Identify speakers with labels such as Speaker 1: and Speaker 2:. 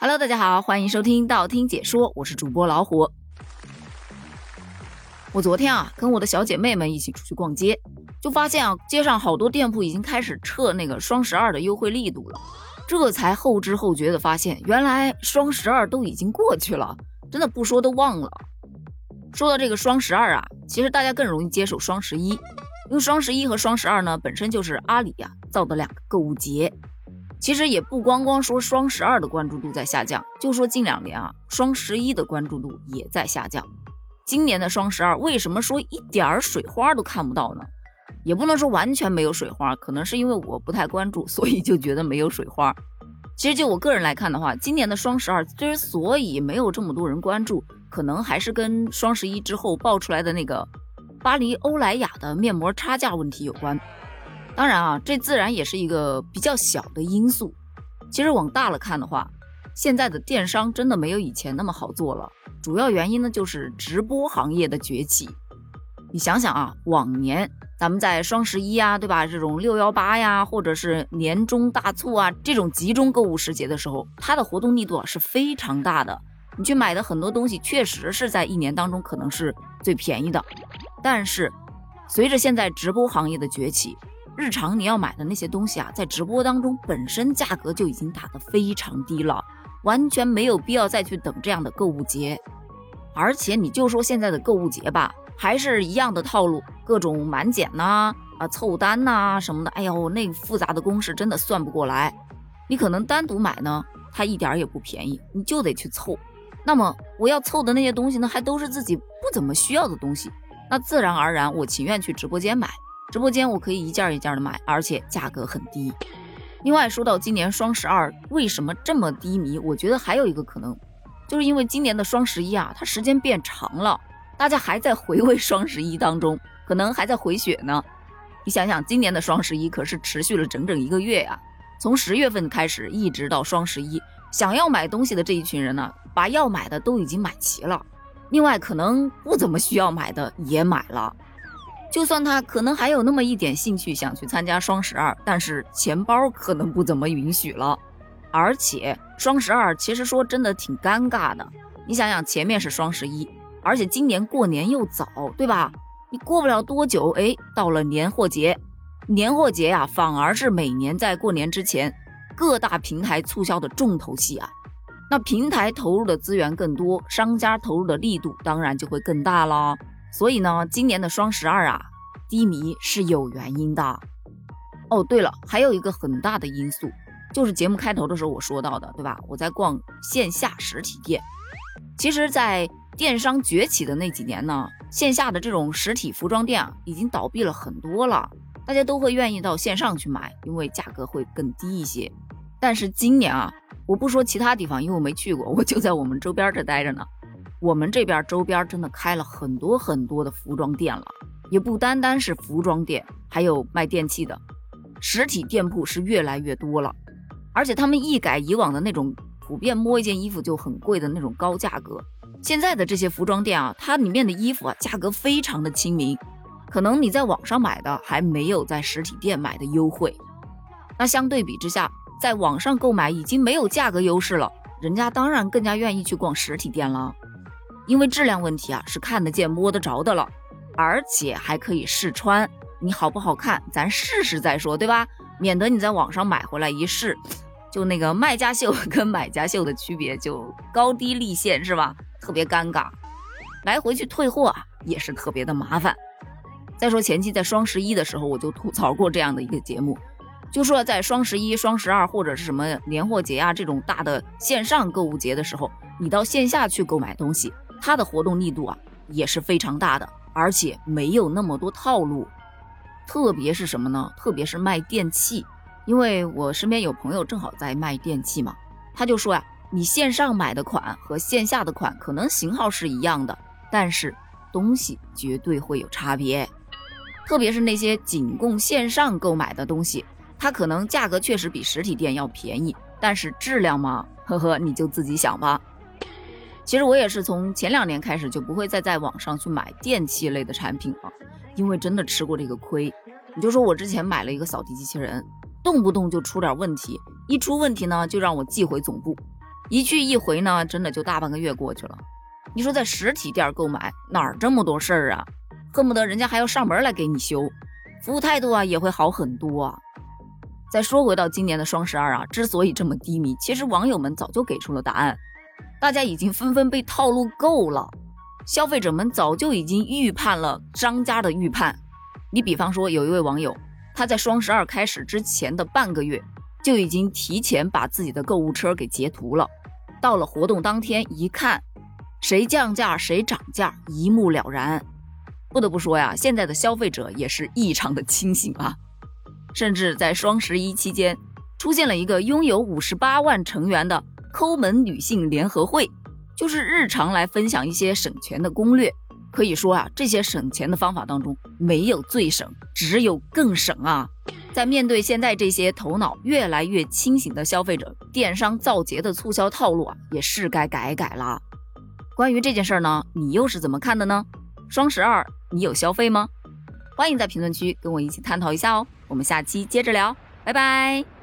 Speaker 1: Hello，大家好，欢迎收听道听解说，我是主播老虎。我昨天啊，跟我的小姐妹们一起出去逛街，就发现啊，街上好多店铺已经开始撤那个双十二的优惠力度了。这才后知后觉的发现，原来双十二都已经过去了，真的不说都忘了。说到这个双十二啊，其实大家更容易接受双十一，因为双十一和双十二呢，本身就是阿里呀造的两个购物节。其实也不光光说双十二的关注度在下降，就说近两年啊，双十一的关注度也在下降。今年的双十二为什么说一点儿水花都看不到呢？也不能说完全没有水花，可能是因为我不太关注，所以就觉得没有水花。其实就我个人来看的话，今年的双十二之所以没有这么多人关注，可能还是跟双十一之后爆出来的那个巴黎欧莱雅的面膜差价问题有关。当然啊，这自然也是一个比较小的因素。其实往大了看的话，现在的电商真的没有以前那么好做了。主要原因呢，就是直播行业的崛起。你想想啊，往年咱们在双十一啊，对吧？这种六幺八呀，或者是年终大促啊，这种集中购物时节的时候，它的活动力度啊是非常大的。你去买的很多东西，确实是在一年当中可能是最便宜的。但是，随着现在直播行业的崛起，日常你要买的那些东西啊，在直播当中本身价格就已经打得非常低了，完全没有必要再去等这样的购物节。而且你就说现在的购物节吧，还是一样的套路，各种满减呐，啊凑单呐什么的，哎呦，那复杂的公式真的算不过来。你可能单独买呢，它一点也不便宜，你就得去凑。那么我要凑的那些东西呢，还都是自己不怎么需要的东西，那自然而然我情愿去直播间买。直播间我可以一件一件的买，而且价格很低。另外说到今年双十二为什么这么低迷，我觉得还有一个可能，就是因为今年的双十一啊，它时间变长了，大家还在回味双十一当中，可能还在回血呢。你想想，今年的双十一可是持续了整整一个月呀，从十月份开始一直到双十一，想要买东西的这一群人呢，把要买的都已经买齐了。另外，可能不怎么需要买的也买了。就算他可能还有那么一点兴趣想去参加双十二，但是钱包可能不怎么允许了。而且双十二其实说真的挺尴尬的。你想想，前面是双十一，而且今年过年又早，对吧？你过不了多久，哎，到了年货节。年货节呀，反而是每年在过年之前各大平台促销的重头戏啊。那平台投入的资源更多，商家投入的力度当然就会更大了。所以呢，今年的双十二啊，低迷是有原因的。哦，对了，还有一个很大的因素，就是节目开头的时候我说到的，对吧？我在逛线下实体店。其实，在电商崛起的那几年呢，线下的这种实体服装店啊，已经倒闭了很多了，大家都会愿意到线上去买，因为价格会更低一些。但是今年啊，我不说其他地方，因为我没去过，我就在我们周边这待着呢。我们这边周边真的开了很多很多的服装店了，也不单单是服装店，还有卖电器的，实体店铺是越来越多了。而且他们一改以往的那种普遍摸一件衣服就很贵的那种高价格，现在的这些服装店啊，它里面的衣服啊价格非常的亲民，可能你在网上买的还没有在实体店买的优惠。那相对比之下，在网上购买已经没有价格优势了，人家当然更加愿意去逛实体店了。因为质量问题啊，是看得见摸得着的了，而且还可以试穿，你好不好看，咱试试再说，对吧？免得你在网上买回来一试，就那个卖家秀跟买家秀的区别就高低立现，是吧？特别尴尬，来回去退货啊，也是特别的麻烦。再说前期在双十一的时候，我就吐槽过这样的一个节目，就说在双十一、双十二或者是什么年货节啊这种大的线上购物节的时候，你到线下去购买东西。它的活动力度啊也是非常大的，而且没有那么多套路。特别是什么呢？特别是卖电器，因为我身边有朋友正好在卖电器嘛，他就说呀，你线上买的款和线下的款可能型号是一样的，但是东西绝对会有差别。特别是那些仅供线上购买的东西，它可能价格确实比实体店要便宜，但是质量嘛，呵呵，你就自己想吧。其实我也是从前两年开始就不会再在网上去买电器类的产品了，因为真的吃过这个亏。你就说我之前买了一个扫地机器人，动不动就出点问题，一出问题呢就让我寄回总部，一去一回呢，真的就大半个月过去了。你说在实体店购买哪儿这么多事儿啊？恨不得人家还要上门来给你修，服务态度啊也会好很多啊。再说回到今年的双十二啊，之所以这么低迷，其实网友们早就给出了答案，大家已经纷纷被套路够了，消费者们早就已经预判了商家的预判。你比方说有一位网友，他在双十二开始之前的半个月就已经提前把自己的购物车给截图了，到了活动当天一看。谁降价谁涨价，一目了然。不得不说呀，现在的消费者也是异常的清醒啊。甚至在双十一期间，出现了一个拥有五十八万成员的抠门女性联合会，就是日常来分享一些省钱的攻略。可以说啊，这些省钱的方法当中，没有最省，只有更省啊。在面对现在这些头脑越来越清醒的消费者，电商造节的促销套路啊，也是该改改啦。关于这件事儿呢，你又是怎么看的呢？双十二你有消费吗？欢迎在评论区跟我一起探讨一下哦。我们下期接着聊，拜拜。